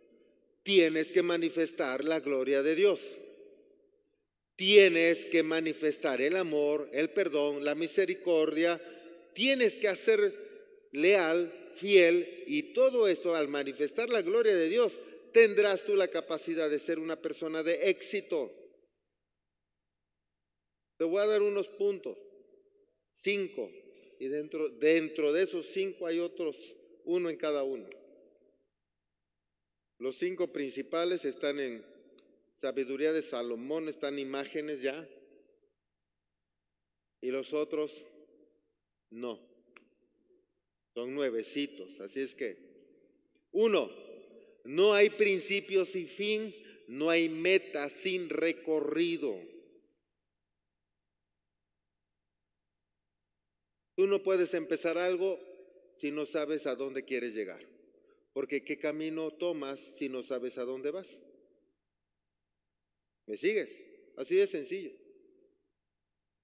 Tienes que manifestar la gloria de Dios. Tienes que manifestar el amor, el perdón, la misericordia. Tienes que hacer leal, fiel y todo esto al manifestar la gloria de Dios tendrás tú la capacidad de ser una persona de éxito. Te voy a dar unos puntos, cinco, y dentro, dentro de esos cinco hay otros, uno en cada uno. Los cinco principales están en Sabiduría de Salomón, están imágenes ya, y los otros no. Son nuevecitos, así es que, uno, no hay principio sin fin, no hay meta sin recorrido. Tú no puedes empezar algo si no sabes a dónde quieres llegar. Porque ¿qué camino tomas si no sabes a dónde vas? ¿Me sigues? Así de sencillo.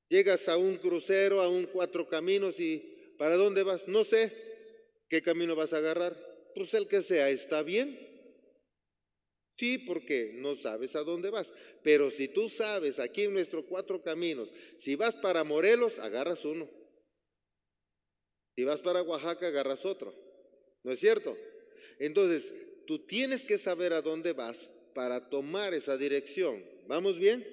Llegas a un crucero, a un cuatro caminos y ¿para dónde vas? No sé. ¿Qué camino vas a agarrar? Pues el que sea, está bien. Sí, porque no sabes a dónde vas. Pero si tú sabes aquí en nuestros cuatro caminos, si vas para Morelos, agarras uno. Si vas para Oaxaca, agarras otro. ¿No es cierto? Entonces, tú tienes que saber a dónde vas para tomar esa dirección. ¿Vamos bien?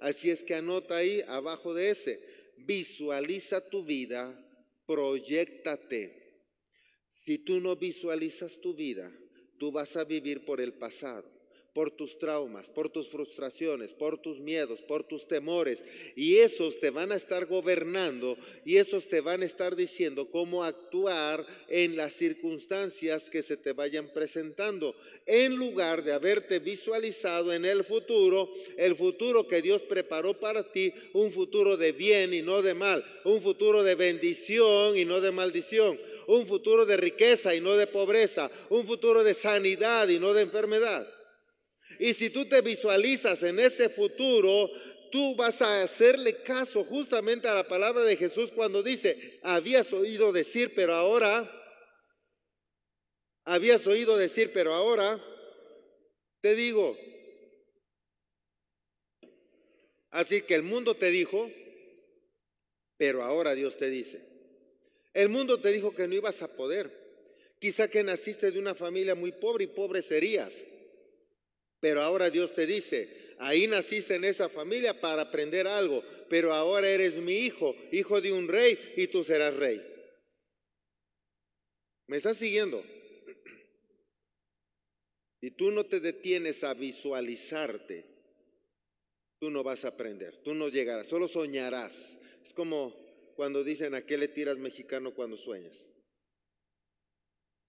Así es que anota ahí abajo de ese. Visualiza tu vida, proyectate. Si tú no visualizas tu vida, tú vas a vivir por el pasado por tus traumas, por tus frustraciones, por tus miedos, por tus temores. Y esos te van a estar gobernando y esos te van a estar diciendo cómo actuar en las circunstancias que se te vayan presentando. En lugar de haberte visualizado en el futuro, el futuro que Dios preparó para ti, un futuro de bien y no de mal, un futuro de bendición y no de maldición un futuro de riqueza y no de pobreza, un futuro de sanidad y no de enfermedad. Y si tú te visualizas en ese futuro, tú vas a hacerle caso justamente a la palabra de Jesús cuando dice, habías oído decir, pero ahora, habías oído decir, pero ahora, te digo. Así que el mundo te dijo, pero ahora Dios te dice. El mundo te dijo que no ibas a poder, Quizá que naciste de una familia muy pobre y pobre serías. Pero ahora Dios te dice, ahí naciste en esa familia para aprender algo, pero ahora eres mi hijo, hijo de un rey, y tú serás rey. ¿Me estás siguiendo? Si tú no te detienes a visualizarte, tú no vas a aprender, tú no llegarás, solo soñarás. Es como cuando dicen a qué le tiras mexicano cuando sueñas.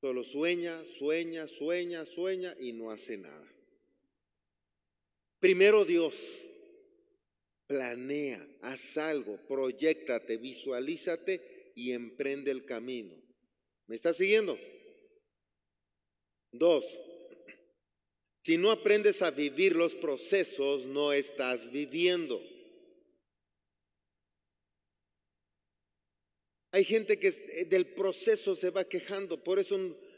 Solo sueña, sueña, sueña, sueña y no hace nada. Primero Dios, planea, haz algo, proyectate, visualízate y emprende el camino. ¿Me estás siguiendo? Dos, si no aprendes a vivir los procesos, no estás viviendo. Hay gente que eh, del proceso se va quejando, por eso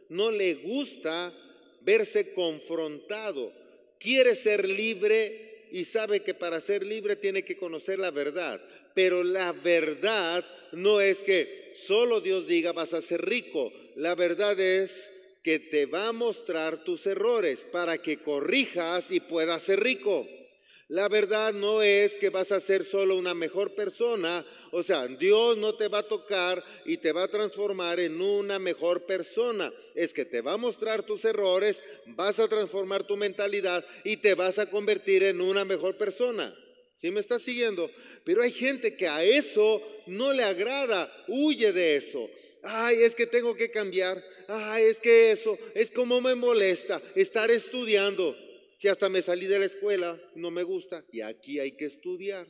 no le gusta verse confrontado. Quiere ser libre y sabe que para ser libre tiene que conocer la verdad. Pero la verdad no es que solo Dios diga vas a ser rico. La verdad es que te va a mostrar tus errores para que corrijas y puedas ser rico. La verdad no es que vas a ser solo una mejor persona, o sea, Dios no te va a tocar y te va a transformar en una mejor persona. Es que te va a mostrar tus errores, vas a transformar tu mentalidad y te vas a convertir en una mejor persona. ¿Sí me estás siguiendo? Pero hay gente que a eso no le agrada, huye de eso. Ay, es que tengo que cambiar. Ay, es que eso, es como me molesta estar estudiando. Si hasta me salí de la escuela, no me gusta, y aquí hay que estudiar.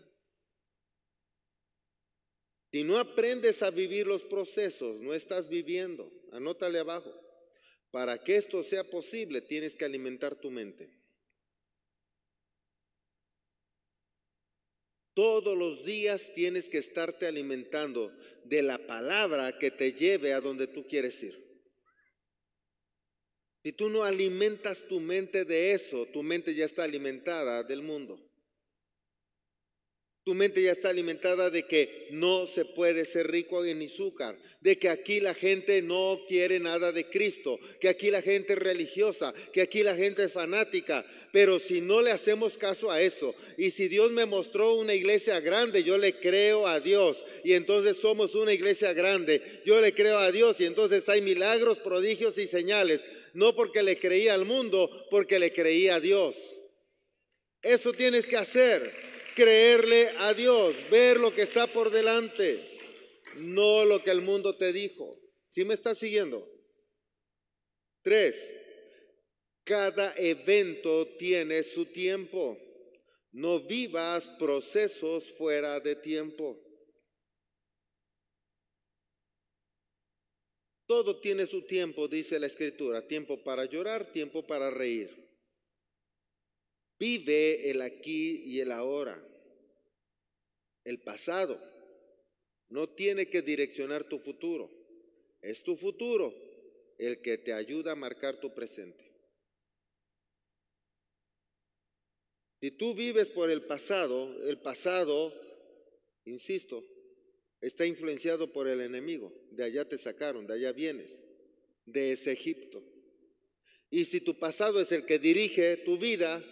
Si no aprendes a vivir los procesos, no estás viviendo. Anótale abajo. Para que esto sea posible, tienes que alimentar tu mente. Todos los días tienes que estarte alimentando de la palabra que te lleve a donde tú quieres ir. Si tú no alimentas tu mente de eso, tu mente ya está alimentada del mundo. Tu mente ya está alimentada de que no se puede ser rico en azúcar, de que aquí la gente no quiere nada de Cristo, que aquí la gente es religiosa, que aquí la gente es fanática. Pero si no le hacemos caso a eso, y si Dios me mostró una iglesia grande, yo le creo a Dios, y entonces somos una iglesia grande, yo le creo a Dios, y entonces hay milagros, prodigios y señales no porque le creía al mundo, porque le creía a Dios. Eso tienes que hacer, creerle a Dios, ver lo que está por delante, no lo que el mundo te dijo. ¿Sí me estás siguiendo? Tres, cada evento tiene su tiempo. No vivas procesos fuera de tiempo. Todo tiene su tiempo, dice la escritura, tiempo para llorar, tiempo para reír. Vive el aquí y el ahora. El pasado no tiene que direccionar tu futuro. Es tu futuro el que te ayuda a marcar tu presente. Si tú vives por el pasado, el pasado, insisto, está influenciado por el enemigo. De allá te sacaron, de allá vienes, de ese Egipto. Y si tu pasado es el que dirige tu vida,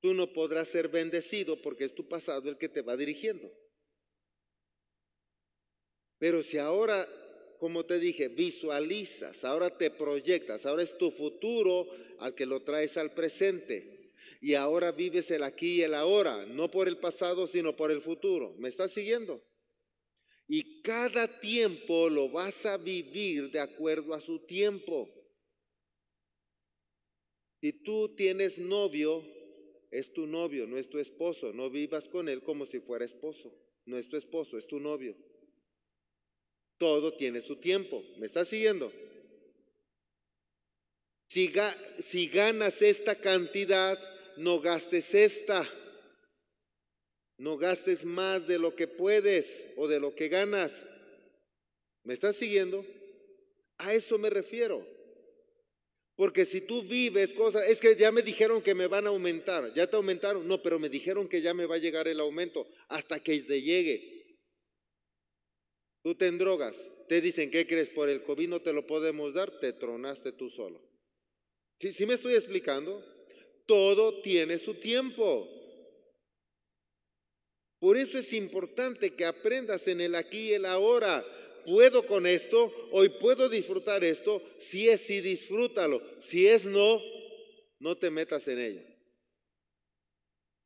tú no podrás ser bendecido porque es tu pasado el que te va dirigiendo. Pero si ahora, como te dije, visualizas, ahora te proyectas, ahora es tu futuro al que lo traes al presente. Y ahora vives el aquí y el ahora, no por el pasado, sino por el futuro. ¿Me estás siguiendo? Y cada tiempo lo vas a vivir de acuerdo a su tiempo. Si tú tienes novio, es tu novio, no es tu esposo. No vivas con él como si fuera esposo. No es tu esposo, es tu novio. Todo tiene su tiempo. ¿Me estás siguiendo? Si, si ganas esta cantidad, no gastes esta. No gastes más de lo que puedes o de lo que ganas. ¿Me estás siguiendo? A eso me refiero. Porque si tú vives cosas, es que ya me dijeron que me van a aumentar, ya te aumentaron, no, pero me dijeron que ya me va a llegar el aumento hasta que te llegue. Tú te drogas, te dicen, ¿qué crees? Por el COVID no te lo podemos dar, te tronaste tú solo. ¿Sí, ¿Sí me estoy explicando? Todo tiene su tiempo. Por eso es importante que aprendas en el aquí y el ahora. Puedo con esto, hoy puedo disfrutar esto. Si es sí, disfrútalo. Si es no, no te metas en ello.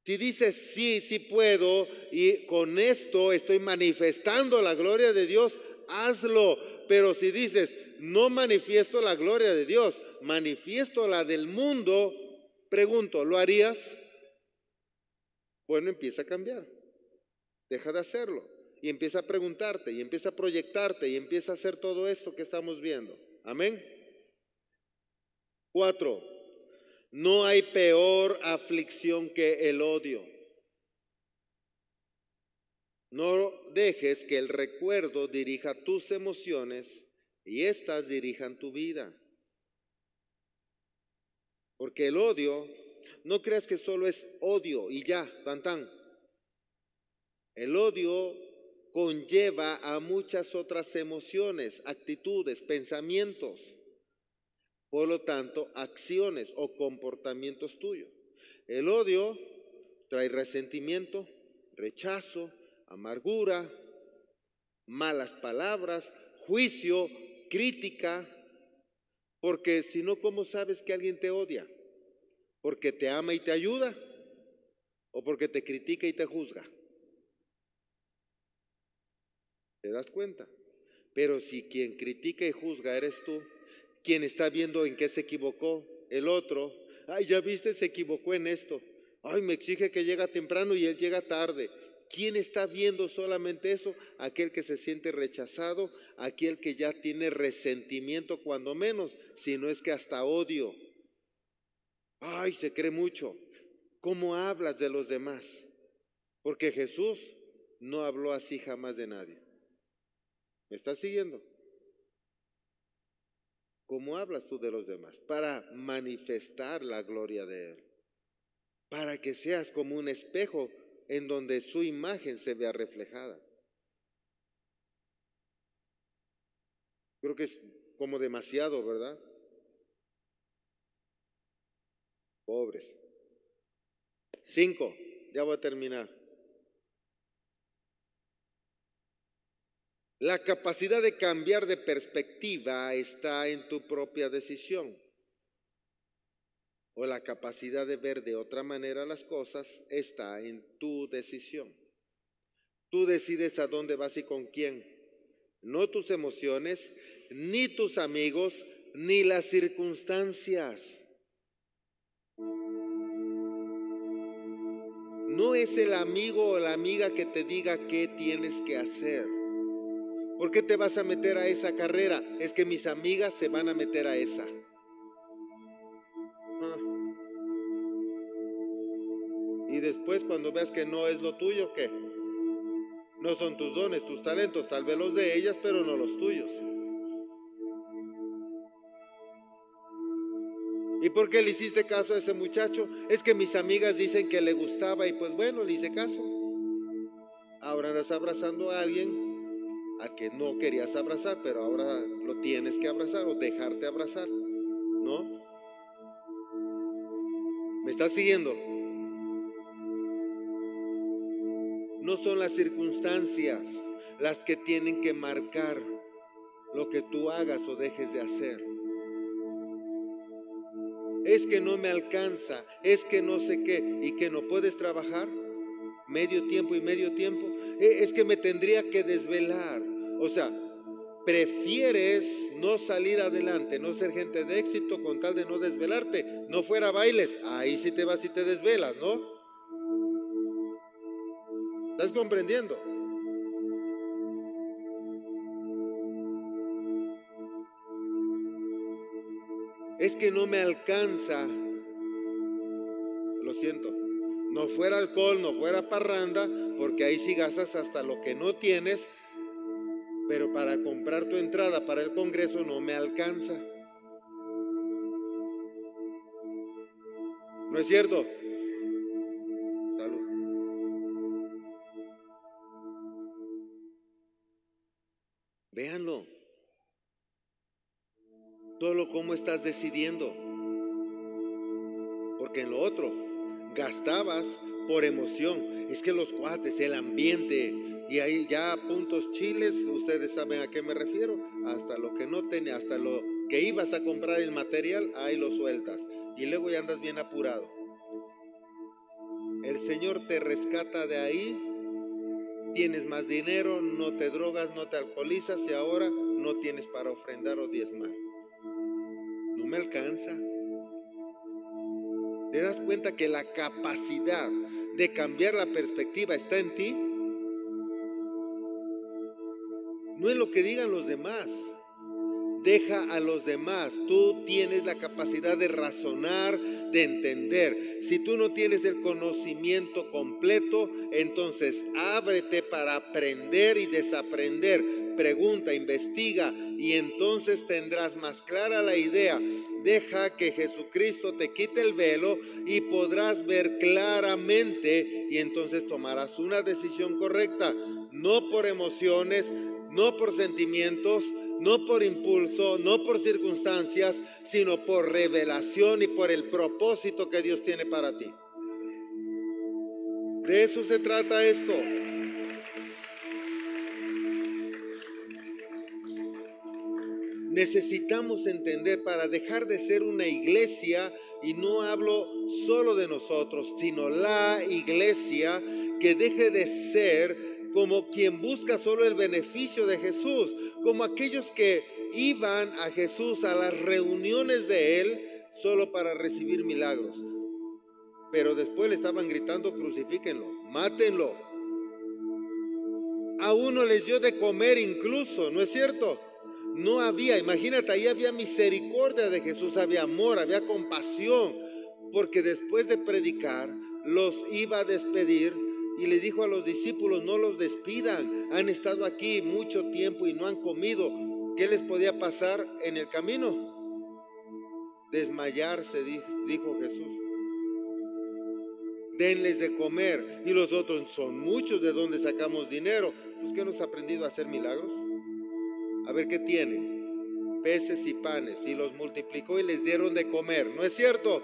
Si dices sí, sí puedo y con esto estoy manifestando la gloria de Dios, hazlo. Pero si dices no manifiesto la gloria de Dios, manifiesto la del mundo, pregunto, ¿lo harías? Bueno, empieza a cambiar. Deja de hacerlo y empieza a preguntarte y empieza a proyectarte y empieza a hacer todo esto que estamos viendo. Amén. Cuatro, no hay peor aflicción que el odio. No dejes que el recuerdo dirija tus emociones y éstas dirijan tu vida. Porque el odio, no creas que solo es odio y ya, tan tan. El odio conlleva a muchas otras emociones, actitudes, pensamientos. Por lo tanto, acciones o comportamientos tuyos. El odio trae resentimiento, rechazo, amargura, malas palabras, juicio, crítica, porque si no, ¿cómo sabes que alguien te odia? ¿Porque te ama y te ayuda? ¿O porque te critica y te juzga? ¿Te das cuenta? Pero si quien critica y juzga eres tú, quien está viendo en qué se equivocó, el otro, ay, ya viste, se equivocó en esto, ay, me exige que llega temprano y él llega tarde. ¿Quién está viendo solamente eso? Aquel que se siente rechazado, aquel que ya tiene resentimiento cuando menos, si no es que hasta odio. Ay, se cree mucho. ¿Cómo hablas de los demás? Porque Jesús no habló así jamás de nadie. ¿Me estás siguiendo? ¿Cómo hablas tú de los demás? Para manifestar la gloria de Él. Para que seas como un espejo en donde su imagen se vea reflejada. Creo que es como demasiado, ¿verdad? Pobres. Cinco, ya voy a terminar. La capacidad de cambiar de perspectiva está en tu propia decisión. O la capacidad de ver de otra manera las cosas está en tu decisión. Tú decides a dónde vas y con quién. No tus emociones, ni tus amigos, ni las circunstancias. No es el amigo o la amiga que te diga qué tienes que hacer. ¿Por qué te vas a meter a esa carrera? Es que mis amigas se van a meter a esa. Ah. Y después cuando veas que no es lo tuyo, ¿qué? No son tus dones, tus talentos, tal vez los de ellas, pero no los tuyos. ¿Y por qué le hiciste caso a ese muchacho? Es que mis amigas dicen que le gustaba y pues bueno, le hice caso. Ahora andas abrazando a alguien al que no querías abrazar, pero ahora lo tienes que abrazar o dejarte abrazar, ¿no? ¿Me estás siguiendo? No son las circunstancias las que tienen que marcar lo que tú hagas o dejes de hacer. Es que no me alcanza, es que no sé qué y que no puedes trabajar medio tiempo y medio tiempo. E, es que me tendría que desvelar. O sea, prefieres no salir adelante, no ser gente de éxito con tal de no desvelarte. No fuera bailes, ahí sí te vas y te desvelas, ¿no? ¿Estás comprendiendo? Es que no me alcanza. Lo siento. No fuera alcohol, no fuera parranda, porque ahí sí gastas hasta lo que no tienes pero para comprar tu entrada para el Congreso no me alcanza. ¿No es cierto? Véanlo. Todo cómo estás decidiendo. Porque en lo otro gastabas por emoción. Es que los cuates, el ambiente, y ahí ya puntos chiles, ustedes saben a qué me refiero, hasta lo que no tenía, hasta lo que ibas a comprar el material, ahí lo sueltas. Y luego ya andas bien apurado. El Señor te rescata de ahí, tienes más dinero, no te drogas, no te alcoholizas y ahora no tienes para ofrendar o diezmar. No me alcanza. ¿Te das cuenta que la capacidad de cambiar la perspectiva está en ti? No es lo que digan los demás. Deja a los demás. Tú tienes la capacidad de razonar, de entender. Si tú no tienes el conocimiento completo, entonces ábrete para aprender y desaprender. Pregunta, investiga y entonces tendrás más clara la idea. Deja que Jesucristo te quite el velo y podrás ver claramente y entonces tomarás una decisión correcta, no por emociones, no por sentimientos, no por impulso, no por circunstancias, sino por revelación y por el propósito que Dios tiene para ti. De eso se trata esto. Necesitamos entender para dejar de ser una iglesia, y no hablo solo de nosotros, sino la iglesia que deje de ser como quien busca solo el beneficio de Jesús, como aquellos que iban a Jesús a las reuniones de Él solo para recibir milagros. Pero después le estaban gritando, crucifíquenlo, mátenlo. A uno les dio de comer incluso, ¿no es cierto? No había, imagínate, ahí había misericordia de Jesús, había amor, había compasión, porque después de predicar los iba a despedir y le dijo a los discípulos, no los despidan, han estado aquí mucho tiempo y no han comido. ¿Qué les podía pasar en el camino? Desmayarse, dijo Jesús. Denles de comer. Y los otros son muchos de donde sacamos dinero. Pues que hemos aprendido a hacer milagros. A ver qué tienen. Peces y panes. Y los multiplicó y les dieron de comer. ¿No es cierto?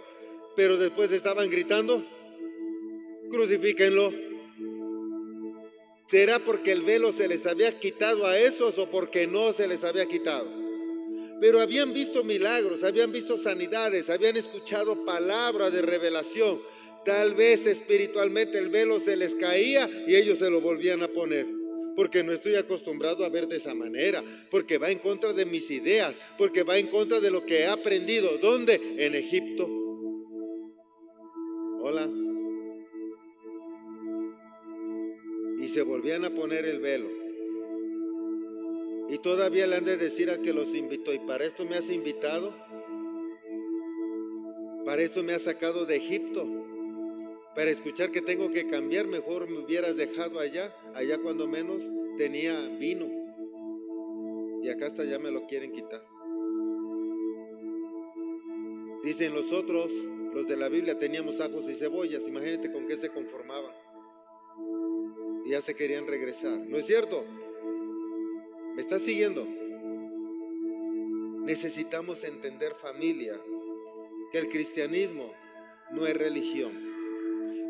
Pero después estaban gritando. Crucifíquenlo. ¿Será porque el velo se les había quitado a esos o porque no se les había quitado? Pero habían visto milagros, habían visto sanidades, habían escuchado palabra de revelación. Tal vez espiritualmente el velo se les caía y ellos se lo volvían a poner. Porque no estoy acostumbrado a ver de esa manera, porque va en contra de mis ideas, porque va en contra de lo que he aprendido. ¿Dónde? En Egipto. Hola. Se volvían a poner el velo. Y todavía le han de decir a que los invitó, y para esto me has invitado, para esto me has sacado de Egipto, para escuchar que tengo que cambiar, mejor me hubieras dejado allá, allá cuando menos tenía vino. Y acá hasta ya me lo quieren quitar. Dicen los otros, los de la Biblia, teníamos ajos y cebollas, imagínate con qué se conformaban ya se querían regresar. ¿No es cierto? ¿Me estás siguiendo? Necesitamos entender familia, que el cristianismo no es religión.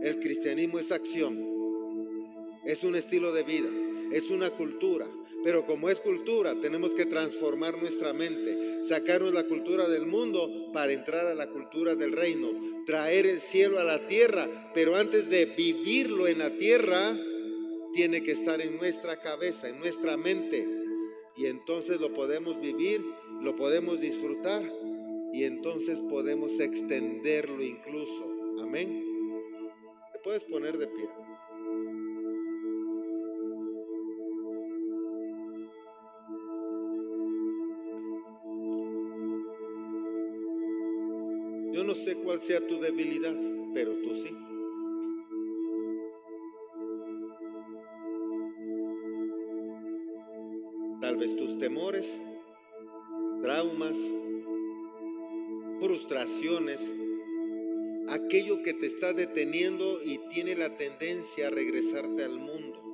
El cristianismo es acción, es un estilo de vida, es una cultura. Pero como es cultura, tenemos que transformar nuestra mente, sacarnos la cultura del mundo para entrar a la cultura del reino, traer el cielo a la tierra. Pero antes de vivirlo en la tierra, tiene que estar en nuestra cabeza, en nuestra mente. Y entonces lo podemos vivir, lo podemos disfrutar y entonces podemos extenderlo incluso. Amén. Te puedes poner de pie. Yo no sé cuál sea tu debilidad, pero tú sí. Tus temores, traumas, frustraciones, aquello que te está deteniendo y tiene la tendencia a regresarte al mundo.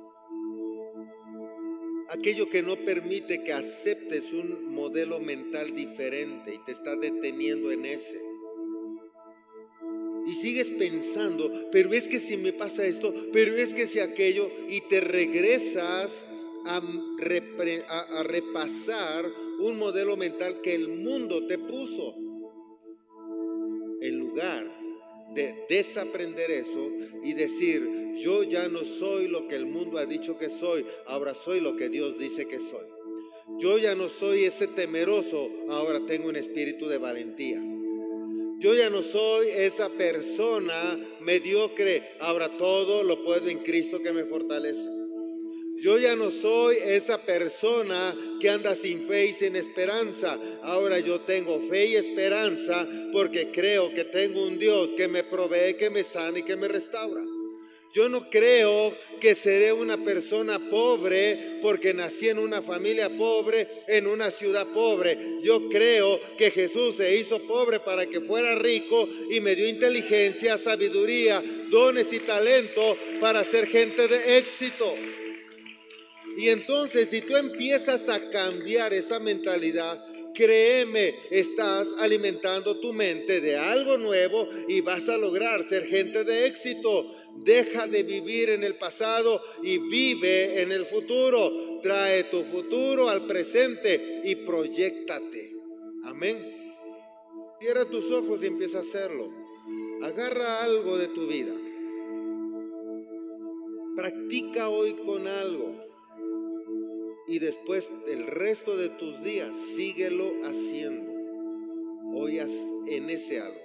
aquello que no permite que aceptes un modelo mental diferente y te está deteniendo en ese. Y sigues pensando, pero es que si me pasa esto, pero es que si aquello, y te regresas a, a repasar un modelo mental que el mundo te puso. En lugar de desaprender eso y decir, yo ya no soy lo que el mundo ha dicho que soy, ahora soy lo que Dios dice que soy. Yo ya no soy ese temeroso, ahora tengo un espíritu de valentía. Yo ya no soy esa persona mediocre, ahora todo lo puedo en Cristo que me fortalece. Yo ya no soy esa persona que anda sin fe y sin esperanza. Ahora yo tengo fe y esperanza porque creo que tengo un Dios que me provee, que me sana y que me restaura. Yo no creo que seré una persona pobre porque nací en una familia pobre, en una ciudad pobre. Yo creo que Jesús se hizo pobre para que fuera rico y me dio inteligencia, sabiduría, dones y talento para ser gente de éxito. Y entonces si tú empiezas a cambiar esa mentalidad, créeme, estás alimentando tu mente de algo nuevo y vas a lograr ser gente de éxito. Deja de vivir en el pasado y vive en el futuro. Trae tu futuro al presente y proyectate. Amén. Cierra tus ojos y empieza a hacerlo. Agarra algo de tu vida. Practica hoy con algo. Y después el resto de tus días síguelo haciendo. Hoy en ese algo.